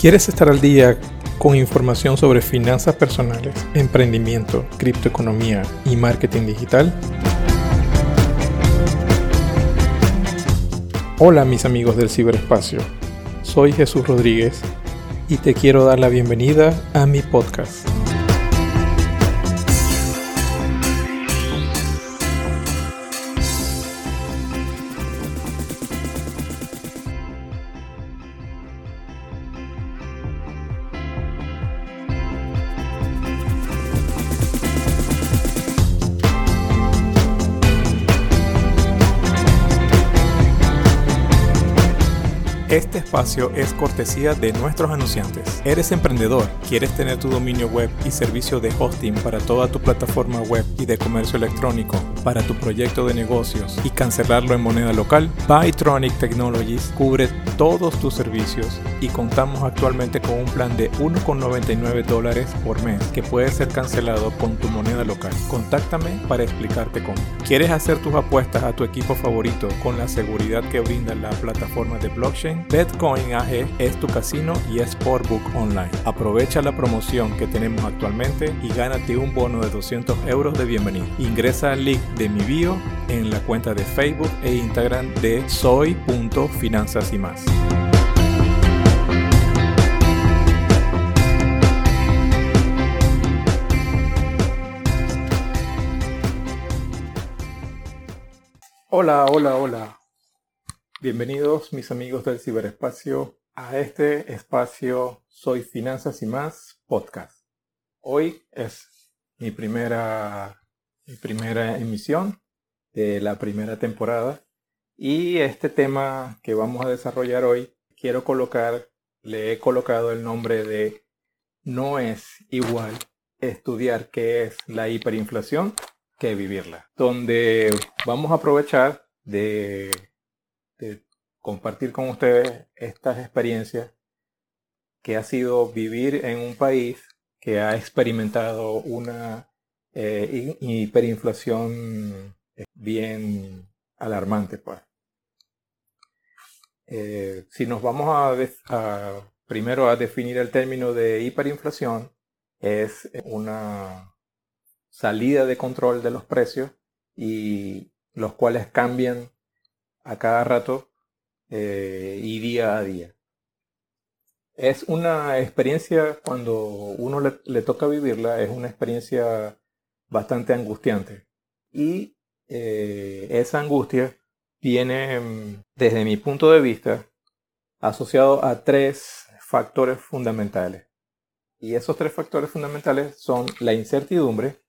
¿Quieres estar al día con información sobre finanzas personales, emprendimiento, criptoeconomía y marketing digital? Hola mis amigos del ciberespacio, soy Jesús Rodríguez y te quiero dar la bienvenida a mi podcast. Espacio es cortesía de nuestros anunciantes. ¿Eres emprendedor? ¿Quieres tener tu dominio web y servicio de hosting para toda tu plataforma web y de comercio electrónico para tu proyecto de negocios y cancelarlo en moneda local? Bytronic Technologies cubre todos tus servicios y contamos actualmente con un plan de 1,99 dólares por mes que puede ser cancelado con tu moneda local. Contáctame para explicarte cómo. ¿Quieres hacer tus apuestas a tu equipo favorito con la seguridad que brinda la plataforma de blockchain? Bitcoin es tu casino y Sportbook Online. Aprovecha la promoción que tenemos actualmente y gánate un bono de 200 euros de bienvenida. Ingresa al link de mi bio en la cuenta de Facebook e Instagram de soy.finanzas y más. Hola, hola, hola. Bienvenidos mis amigos del ciberespacio a este espacio Soy Finanzas y más podcast. Hoy es mi primera, mi primera emisión de la primera temporada y este tema que vamos a desarrollar hoy quiero colocar, le he colocado el nombre de no es igual estudiar qué es la hiperinflación que vivirla, donde vamos a aprovechar de compartir con ustedes estas experiencias que ha sido vivir en un país que ha experimentado una eh, hiperinflación bien alarmante. Pues. Eh, si nos vamos a, primero a definir el término de hiperinflación, es una salida de control de los precios y los cuales cambian a cada rato eh, y día a día. Es una experiencia, cuando uno le, toca vivirla, es una experiencia bastante angustiante. Y eh, esa angustia viene, desde mi punto de vista, asociado a tres factores fundamentales. Y esos tres factores fundamentales son la incertidumbre,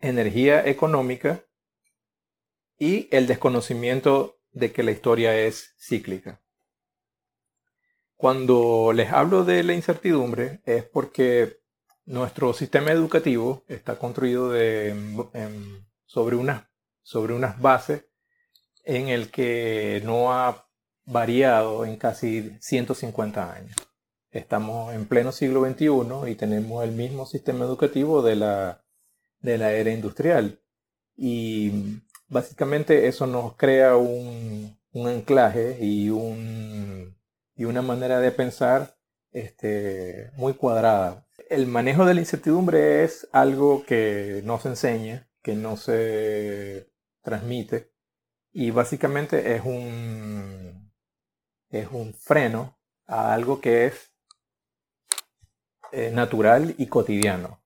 energía económica y el desconocimiento de que la historia es cíclica. Cuando les hablo de la incertidumbre es porque nuestro sistema educativo está construido sobre, unas, sobre unas bases en el que no ha variado en casi 150 años. Estamos en pleno siglo XXI y tenemos el mismo sistema educativo de la, de la era industrial. Y básicamente eso nos crea un, anclaje y, un, y una manera de pensar este, muy cuadrada. El manejo de la incertidumbre es algo que no se enseña, que no se transmite y básicamente es un, es un freno a algo que es eh, natural y cotidiano.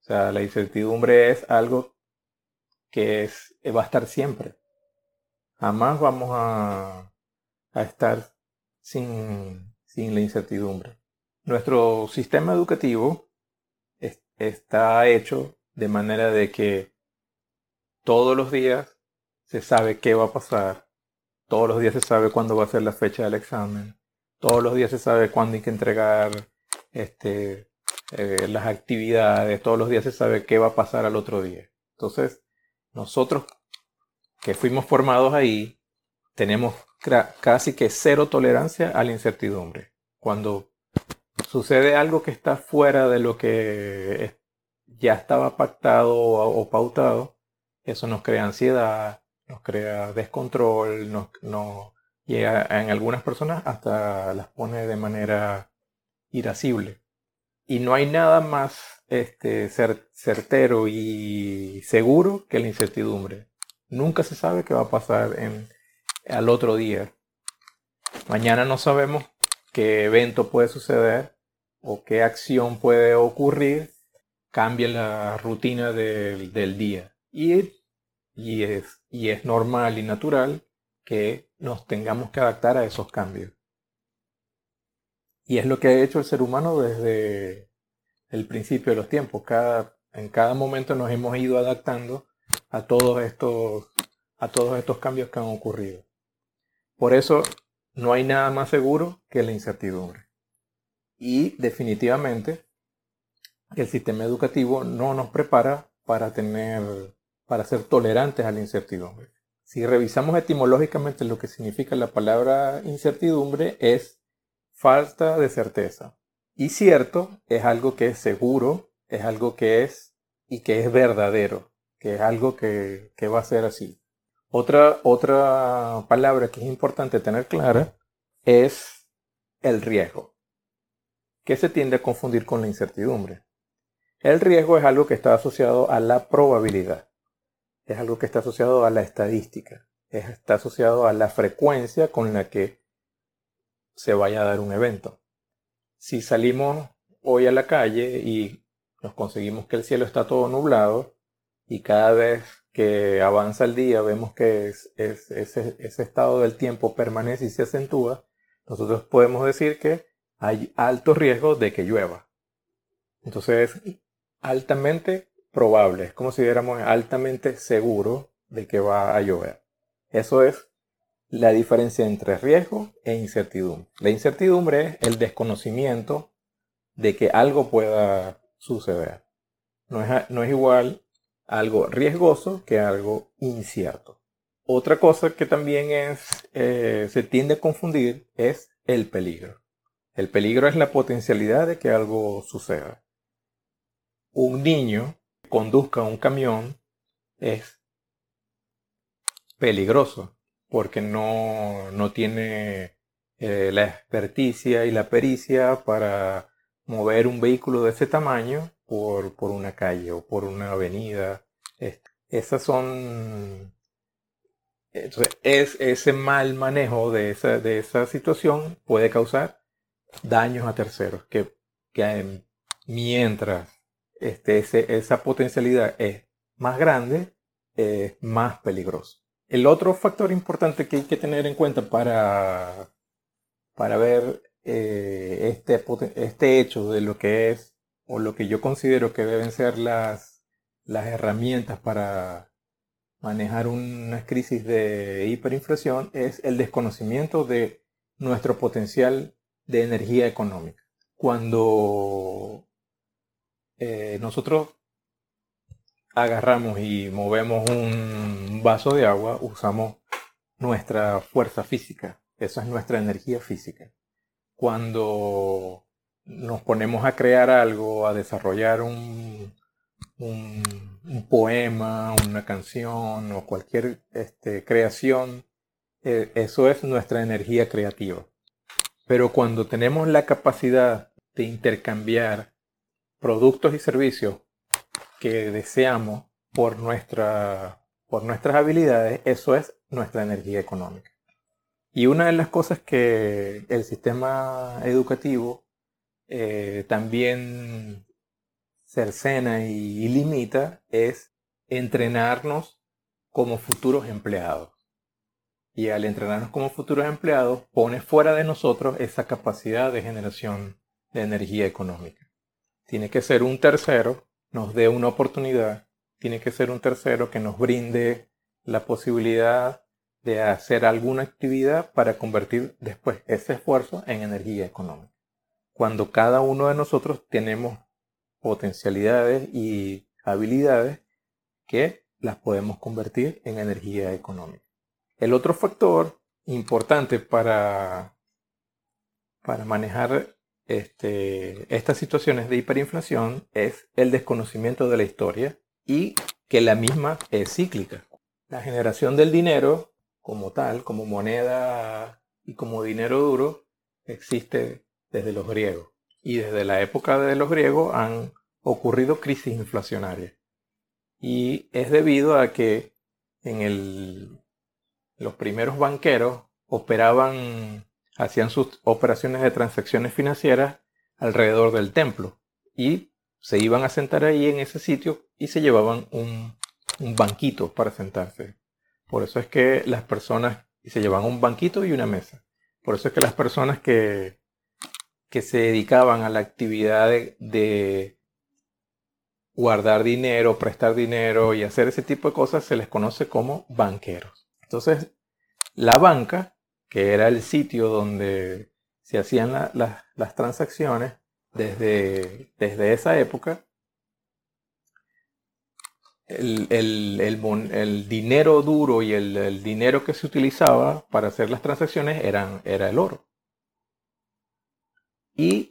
O sea, la incertidumbre es algo que es, va a estar siempre. Jamás vamos a, a estar sin, sin, la incertidumbre. Nuestro sistema educativo está hecho de manera de que todos los días se sabe qué va a pasar, todos los días se sabe cuándo va a ser la fecha del examen, todos los días se sabe cuándo hay que entregar este, eh, las actividades, todos los días se sabe qué va a pasar al otro día. Entonces, nosotros que fuimos formados ahí, tenemos casi que cero tolerancia a la incertidumbre. Cuando sucede algo que está fuera de lo que ya estaba pactado o, pautado, eso nos crea ansiedad, nos crea descontrol, nos, llega en algunas personas hasta las pone de manera irascible. Y no hay nada más este, certero y seguro que la incertidumbre. Nunca se sabe qué va a pasar al otro día. Mañana no sabemos qué evento puede suceder o qué acción puede ocurrir, cambia la rutina del, del día. Y, y, es, y es normal y natural que nos tengamos que adaptar a esos cambios. Y es lo que ha hecho el ser humano desde el principio de los tiempos. Cada, en cada momento nos hemos ido adaptando a todos estos, a todos estos cambios que han ocurrido. Por eso no hay nada más seguro que la incertidumbre. Y definitivamente el sistema educativo no nos prepara para tener, para ser tolerantes a la incertidumbre. Si revisamos etimológicamente lo que significa la palabra incertidumbre es falta de certeza. Y cierto es algo que es seguro, es algo que es y que es verdadero, que es algo que, que va a ser así. Otra, otra palabra que es importante tener clara es el riesgo, que se tiende a confundir con la incertidumbre. El riesgo es algo que está asociado a la probabilidad, es algo que está asociado a la estadística, está asociado a la frecuencia con la que se vaya a dar un evento. Si salimos hoy a la calle y nos conseguimos que el cielo está todo nublado y cada vez que avanza el día, vemos que ese, estado del tiempo permanece y se acentúa, nosotros podemos decir que hay alto riesgo de que llueva. Entonces es altamente probable, es como si diéramos altamente seguro de que va a llover. Eso es la diferencia entre riesgo e incertidumbre. La incertidumbre es el desconocimiento de que algo pueda suceder. No es, no es igual algo riesgoso que algo incierto. Otra cosa que también es, eh, se tiende a confundir es el peligro. El peligro es la potencialidad de que algo suceda. Un niño que conduzca un camión es peligroso porque no, no tiene eh, la experticia y la pericia para mover un vehículo de ese tamaño por, por una calle o por una avenida. esas son... Entonces, es, ese mal manejo de esa, de esa situación puede causar daños a terceros, que, que mientras este, ese, esa potencialidad es más grande, es más peligroso. El otro factor importante que hay que tener en cuenta para, para ver eh, este, este hecho de lo que es o lo que yo considero que deben ser las, las herramientas para manejar una crisis de hiperinflación es el desconocimiento de nuestro potencial de energía económica. Cuando eh, nosotros agarramos y movemos un vaso de agua, usamos nuestra fuerza física. Esa es nuestra energía física. Cuando nos ponemos a crear algo, a desarrollar un, un, poema, una canción o cualquier este, creación, eh, eso es nuestra energía creativa. Pero cuando tenemos la capacidad de intercambiar productos y servicios que deseamos por, nuestra, por nuestras habilidades, eso es nuestra energía económica. Y una de las cosas que el sistema educativo eh, también cercena y, limita es entrenarnos como futuros empleados. Y al entrenarnos como futuros empleados, pone fuera de nosotros esa capacidad de generación de energía económica. Tiene que ser un tercero, nos dé una oportunidad, tiene que ser un tercero que nos brinde la posibilidad de hacer alguna actividad para convertir después ese esfuerzo en energía económica cuando cada uno de nosotros tenemos potencialidades y habilidades que las podemos convertir en energía económica. El otro factor importante para, para manejar este, estas situaciones de hiperinflación es el desconocimiento de la historia y que la misma es cíclica. La generación del dinero como tal, como moneda y como dinero duro, existe desde los griegos. y desde la época de los griegos han ocurrido crisis inflacionarias. Y es debido a que en el, los primeros banqueros operaban, hacían sus operaciones de transacciones financieras alrededor del templo y se iban a sentar ahí en ese sitio y se llevaban un, un banquito para sentarse. Por eso es que las personas, se llevaban un banquito y una mesa. Por eso es que las personas que, que se dedicaban a la actividad de, guardar dinero, prestar dinero y hacer ese tipo de cosas se les conoce como banqueros. Entonces, la banca, que era el sitio donde se hacían las transacciones desde, desde esa época, el, dinero duro y el, dinero que se utilizaba para hacer las transacciones eran, era el oro. Y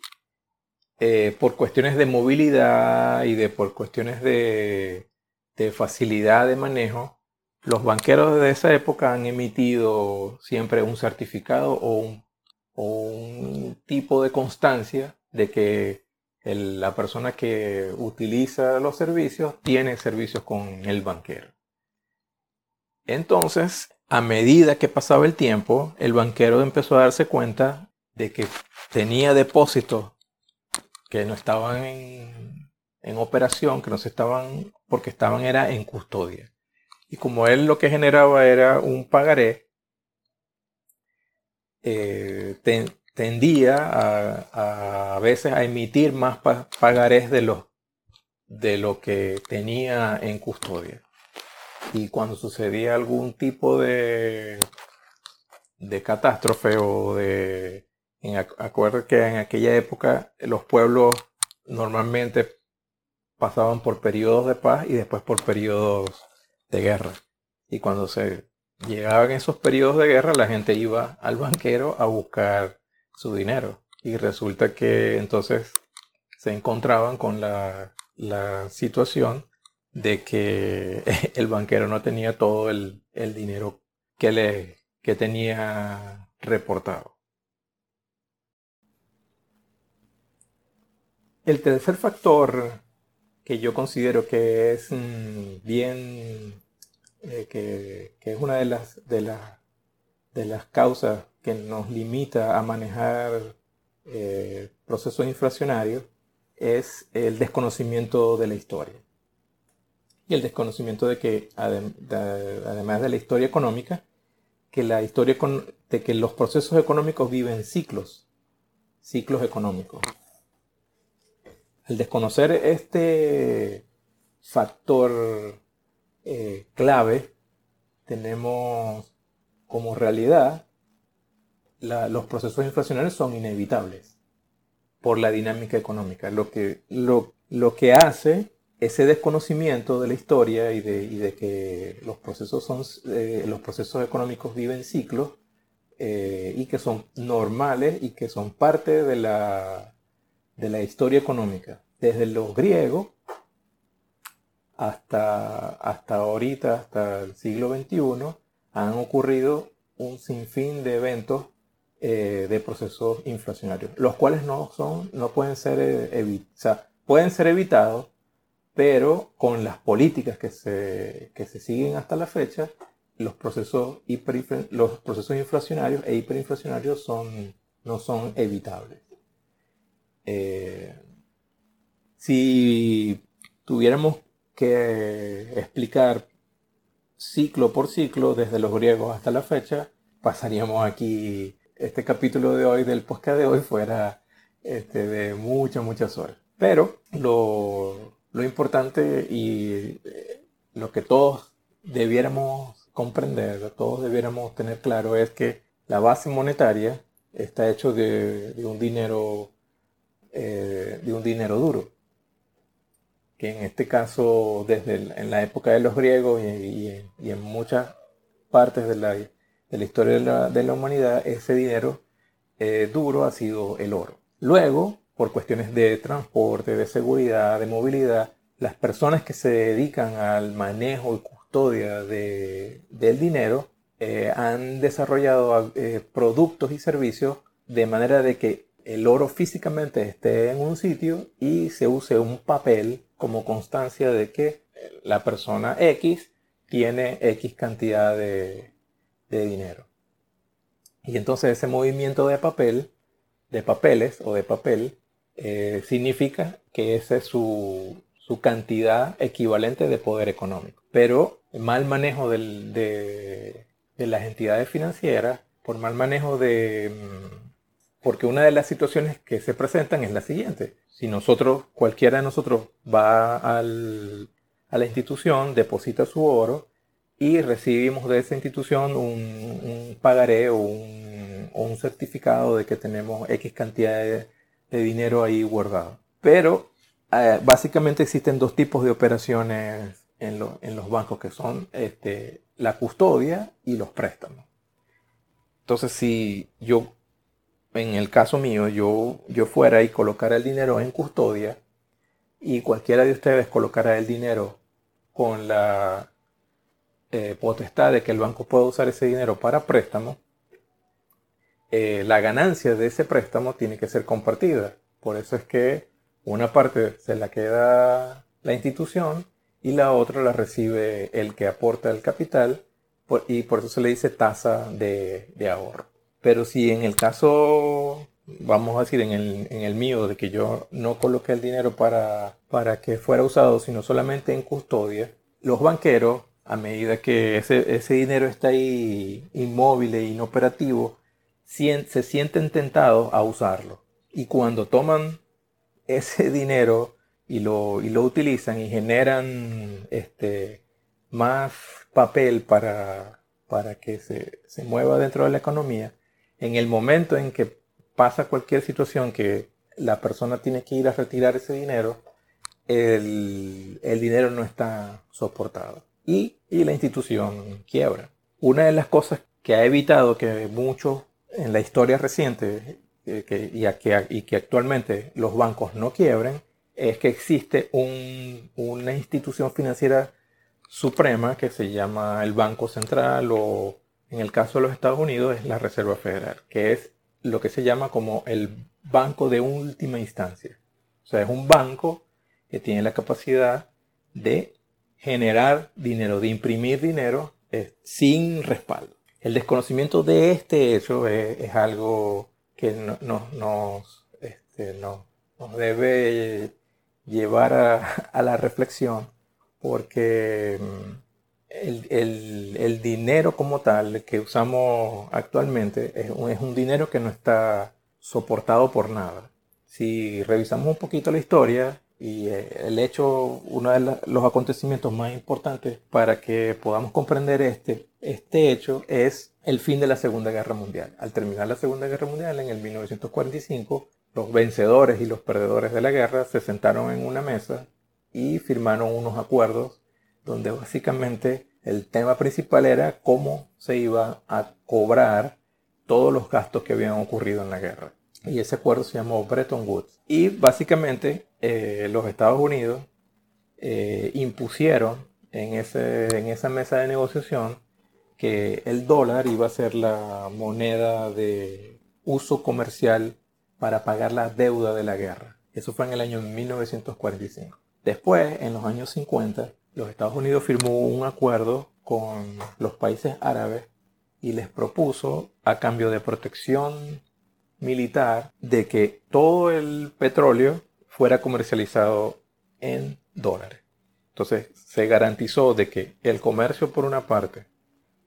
eh, por cuestiones de movilidad y de por cuestiones de, facilidad de manejo, los banqueros de esa época han emitido siempre un certificado o un, o un tipo de constancia de que la persona que utiliza los servicios tiene servicios con el banquero. Entonces, a medida que pasaba el tiempo, el banquero empezó a darse cuenta de que tenía depósitos que no estaban en, operación, que no se estaban, porque estaban era en custodia. Y como él lo que generaba era un pagaré, eh, tendía a, veces a emitir más pagarés de lo, de lo que tenía en custodia. Y cuando sucedía algún tipo de, de catástrofe o de... acuerdo que en aquella época los pueblos normalmente pasaban por periodos de paz y después por periodos de guerra. Y cuando se llegaban esos periodos de guerra, la gente iba al banquero a buscar su dinero. Y resulta que entonces se encontraban con la, situación de que el banquero no tenía todo el, dinero que, le, que tenía reportado. El tercer factor que yo considero que es mm, bien, eh, que, es una de las, de, las de las causas que nos limita a manejar eh, procesos inflacionarios es el desconocimiento de la historia. Y el desconocimiento de que, además de la historia económica, que la historia de que los procesos económicos viven ciclos, ciclos económicos. Al desconocer este factor eh, clave, tenemos como realidad los procesos inflacionarios son inevitables por la dinámica económica. Lo que, lo, que hace ese desconocimiento de la historia y de, que los procesos, son, eh, los procesos económicos viven ciclos eh, y que son normales y que son parte de la, de la historia económica. Desde los griegos hasta, hasta ahorita, hasta el siglo XXI, han ocurrido un sinfín de eventos eh, de procesos inflacionarios, los cuales no son, no pueden ser eh, pueden ser evitados, pero con las políticas que se, se siguen hasta la fecha, los procesos, los procesos inflacionarios e hiperinflacionarios son, no son evitables. Eh, si tuviéramos que explicar ciclo por ciclo, desde los griegos hasta la fecha, pasaríamos aquí este capítulo de hoy, del podcast de hoy, fuera este, de muchas, muchas horas. Pero lo, importante y eh, lo que todos debiéramos comprender, todos debiéramos tener claro es que la base monetaria está hecho de, un dinero eh, de un dinero duro que en este caso desde en la época de los griegos y, en muchas partes de la de la historia de la, humanidad, ese dinero eh, duro ha sido el oro. Luego, por cuestiones de transporte, de seguridad, de movilidad, las personas que se dedican al manejo y custodia de, del dinero eh, han desarrollado productos y servicios de manera de que el oro físicamente esté en un sitio y se use un papel como constancia de que la persona X tiene X cantidad de, dinero. Y entonces ese movimiento de papel, de papeles o de papel, eh, significa que esa es su, cantidad equivalente de poder económico. Pero mal manejo de, de las entidades financieras, por mal manejo de... Mm, porque una de las situaciones que se presentan es la siguiente. Si nosotros, cualquiera de nosotros va a la institución, deposita su oro y recibimos de esa institución un, pagaré o un, certificado de que tenemos X cantidad de, dinero ahí guardado. Pero eh, básicamente existen dos tipos de operaciones en, los bancos que son este, la custodia y los préstamos. Entonces, si yo, en el caso mío, yo, yo fuera y colocara el dinero en custodia y cualquiera de ustedes colocara el dinero con la eh, potestad de que el banco pueda usar ese dinero para préstamo, eh, la ganancia de ese préstamo tiene que ser compartida. Por eso es que una parte se la queda la institución y la otra la recibe el que aporta el capital y por eso se le dice tasa de, ahorro. Pero si en el caso, vamos a decir, en el, en el, mío, de que yo no coloqué el dinero para, para que fuera usado, sino solamente en custodia, los banqueros, a medida que ese, ese dinero está ahí inmóvil e inoperativo, se sienten tentados a usarlo. Y cuando toman ese dinero y lo, y lo utilizan y generan este, más papel para, para que se, se, mueva dentro de la economía, en el momento en que pasa cualquier situación que la persona tiene que ir a retirar ese dinero, el, el dinero no está soportado y, y, la institución quiebra. Una de las cosas que ha evitado que muchos en la historia reciente eh, que, y, que, y que actualmente los bancos no quiebren es que existe una institución financiera suprema que se llama el Banco Central o en el caso de los Estados Unidos es la Reserva Federal, que es lo que se llama como el banco de última instancia. O sea, es un banco que tiene la capacidad de generar dinero, de imprimir dinero eh, sin respaldo. El desconocimiento de este hecho es, algo que nos, este, nos debe llevar a, la reflexión, porque mm, el, dinero como tal que usamos actualmente es un, dinero que no está soportado por nada. Si revisamos un poquito la historia y eh, el hecho, uno de los acontecimientos más importantes para que podamos comprender este, este hecho es el fin de la Segunda Guerra Mundial. Al terminar la Segunda Guerra Mundial en el 1945, los vencedores y los perdedores de la guerra se sentaron en una mesa y firmaron unos acuerdos donde básicamente el tema principal era cómo se iba a cobrar todos los gastos que habían ocurrido en la guerra. Y ese acuerdo se llamó Bretton Woods. Y básicamente eh, los Estados Unidos eh, impusieron en, ese, en esa mesa de negociación que el dólar iba a ser la moneda de uso comercial para pagar la deuda de la guerra. Eso fue en el año 1945. Después, en los años 50, los Estados Unidos firmó un acuerdo con los países árabes y les propuso, a cambio de protección militar, de que todo el petróleo fuera comercializado en dólares. Entonces se garantizó de que el comercio por una parte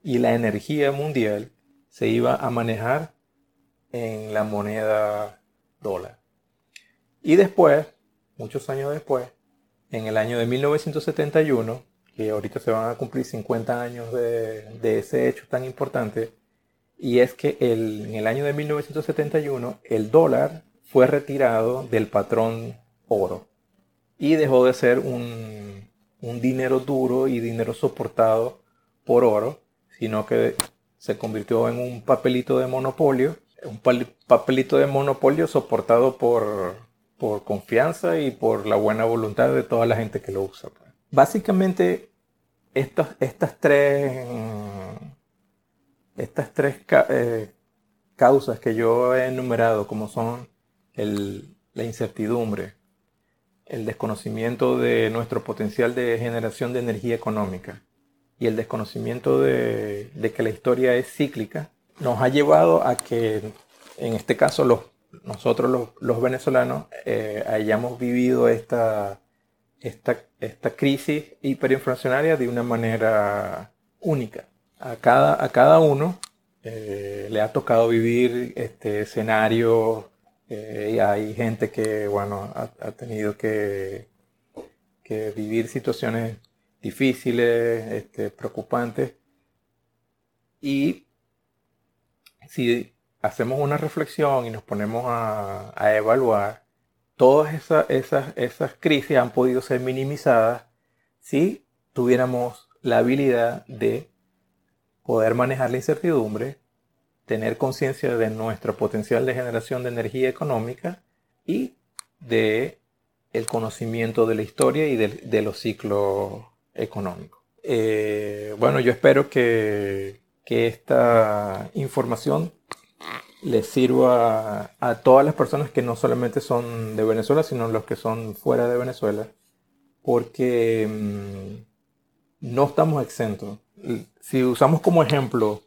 y la energía mundial se iba a manejar en la moneda dólar. Y después, muchos años después, en el año de 1971, que ahorita se van a cumplir 50 años de, ese hecho tan importante, y es que en el año de 1971 el dólar fue retirado del patrón oro y dejó de ser un, un dinero duro y dinero soportado por oro, sino que se convirtió en un papelito de monopolio un papelito de monopolio soportado por, por confianza y por la buena voluntad de toda la gente que lo usa. Pues. Básicamente, estas, estas tres, estas tres eh, causas que yo he enumerado, como son la incertidumbre, el desconocimiento de nuestro potencial de generación de energía económica y el desconocimiento de, que la historia es cíclica, nos ha llevado a que, en este caso, los, nosotros los, venezolanos eh, hayamos vivido esta, esta, esta crisis hiperinflacionaria de una manera única. A cada, a cada uno eh, le ha tocado vivir este escenario eh, y hay gente que, bueno, ha, tenido que, que, vivir situaciones difíciles, este, preocupantes. Y si hacemos una reflexión y nos ponemos a, evaluar, todas esas, crisis han podido ser minimizadas si tuviéramos la habilidad de poder manejar la incertidumbre, tener conciencia de nuestro potencial de generación de energía económica y de el conocimiento de la historia y de, los ciclos económicos. Eh, bueno, yo espero que, esta información les sirva a, todas las personas que no solamente son de Venezuela, sino los que son fuera de Venezuela, porque mm, no estamos exentos. Si usamos como ejemplo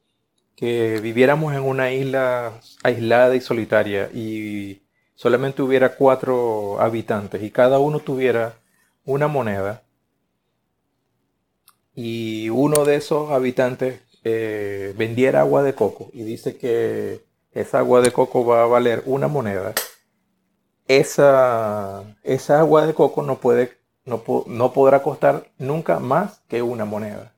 que viviéramos en una isla aislada y solitaria y solamente hubiera cuatro habitantes y cada uno tuviera una moneda y uno de esos habitantes eh, vendiera agua de coco y dice que esa agua de coco va a valer una moneda, esa, esa agua de coco no, puede, no, no podrá costar nunca más que una moneda.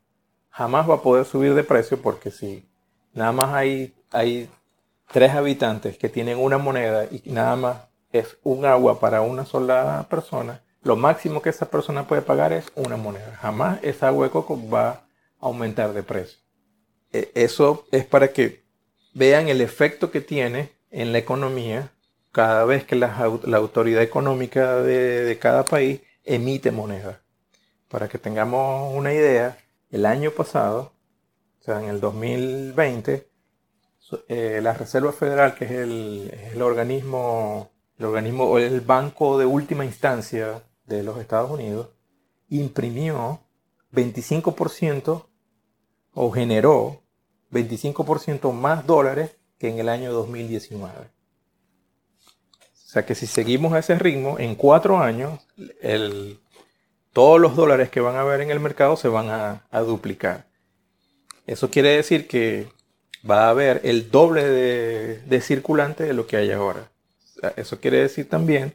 Jamás va a poder subir de precio porque si nada más hay, hay tres habitantes que tienen una moneda y nada más es un agua para una sola persona, lo máximo que esa persona puede pagar es una moneda. Jamás esa agua de coco va a aumentar de precio. E, eso es para que vean el efecto que tiene en la economía cada vez que la, autoridad económica de, cada país emite moneda. Para que tengamos una idea, el año pasado en el 2020, eh, la Reserva Federal, que es el, organismo, el organismo o el banco de última instancia de los Estados Unidos, imprimió 25% o generó 25% más dólares que en el año 2019. O sea que si seguimos a ese ritmo, en cuatro años, todos los dólares que van a haber en el mercado se van a duplicar. Eso quiere decir que va a haber el doble de, de circulante de lo que hay ahora. Eso quiere decir también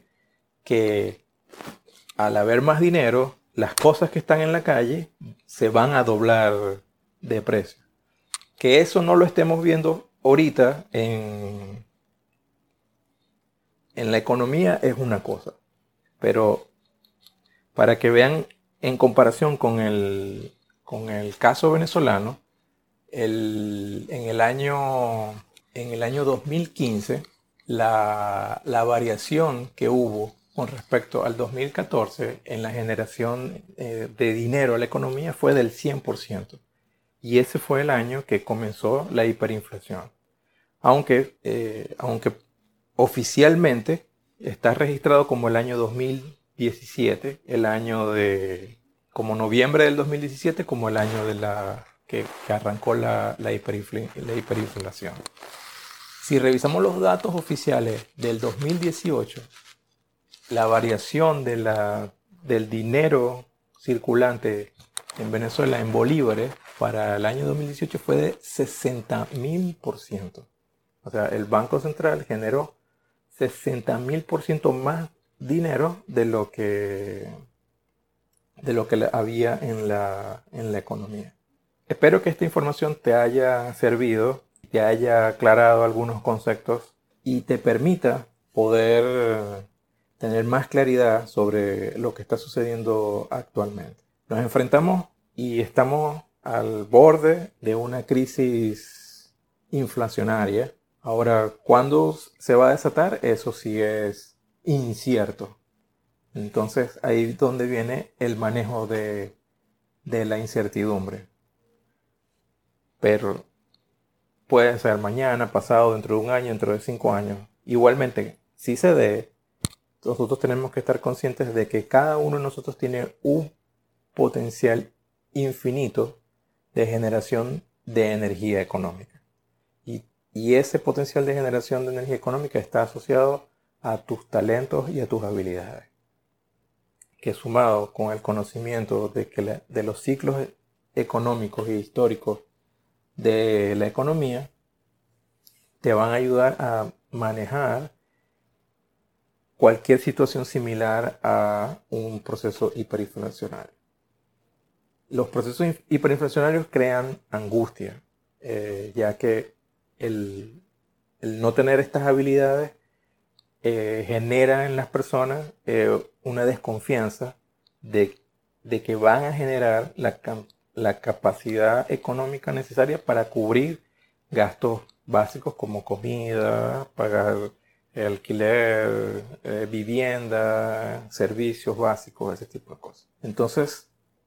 que al haber más dinero, las cosas que están en la calle se van a doblar de precio. Que eso no lo estemos viendo ahorita en, en la economía es una cosa. Pero para que vean en comparación con el, con el caso venezolano, en, el año, en el año 2015 la, variación que hubo con respecto al 2014 en la generación eh, de dinero a la economía fue del 100%. Y ese fue el año que comenzó la hiperinflación. Aunque, eh, aunque oficialmente está registrado como el año 2017, el año de, como noviembre del 2017, como el año de la que, arrancó la, la, hiperinflación. Si revisamos los datos oficiales del 2018, la variación de la, del dinero circulante en Venezuela en bolívares para el año 2018 fue de 60 mil por ciento. O sea, el Banco Central generó 60 mil por ciento más dinero de lo que de lo que había en la, en la economía. Espero que esta información te haya servido, te haya aclarado algunos conceptos y te permita poder tener más claridad sobre lo que está sucediendo actualmente. Nos enfrentamos y estamos al borde de una crisis inflacionaria. Ahora, ¿cuándo se va a desatar? Eso sí es incierto. Entonces ahí es donde viene el manejo de, de la incertidumbre pero puede ser mañana, pasado, dentro de un año, dentro de cinco años. Igualmente, sí se dé, nosotros tenemos que estar conscientes de que cada uno de nosotros tiene un potencial infinito de generación de energía económica. Y, ese potencial de generación de energía económica está asociado a tus talentos y a tus habilidades. Que sumado con el conocimiento de, que de los ciclos económicos y históricos de la economía, te van a ayudar a manejar cualquier situación similar a un proceso hiperinflacionario. Los procesos hiperinflacionarios crean angustia, eh, ya que el, no tener estas habilidades eh, genera en las personas eh, una desconfianza de, que van a generar la, capacidad económica necesaria para cubrir gastos básicos como comida, pagar alquiler, vivienda, servicios básicos, ese tipo de cosas. Entonces,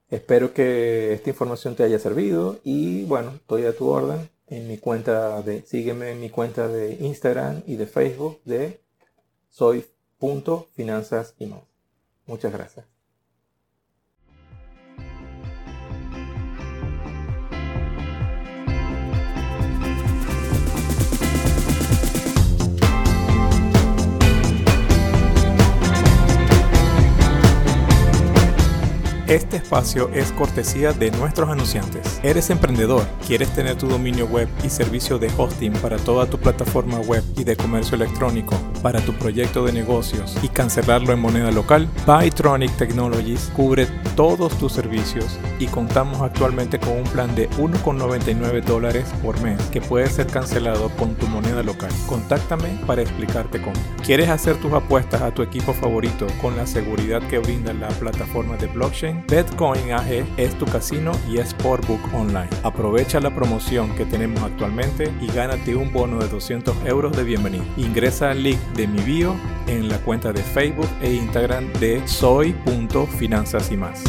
espero que esta información te haya servido y bueno, estoy a tu orden en mi cuenta de, sígueme en mi cuenta de Instagram y de Facebook de soy.finanzas. Muchas gracias. Este espacio es cortesía de nuestros anunciantes. ¿Eres emprendedor? ¿Quieres tener tu dominio web y servicio de hosting para toda tu plataforma web y de comercio electrónico para tu proyecto de negocios y cancelarlo en moneda local? Bytronic Technologies cubre todos tus servicios y contamos actualmente con un plan de 1,99 dólares por mes que puede ser cancelado con tu moneda local. Contáctame para explicarte cómo. ¿Quieres hacer tus apuestas a tu equipo favorito con la seguridad que brinda la plataforma de blockchain? Bitcoin AG es tu casino y es Sportbook online. Aprovecha la promoción que tenemos actualmente y gánate un bono de 200 euros de bienvenida. Ingresa al link de mi bio en la cuenta de Facebook e Instagram de soy.finanzas y más.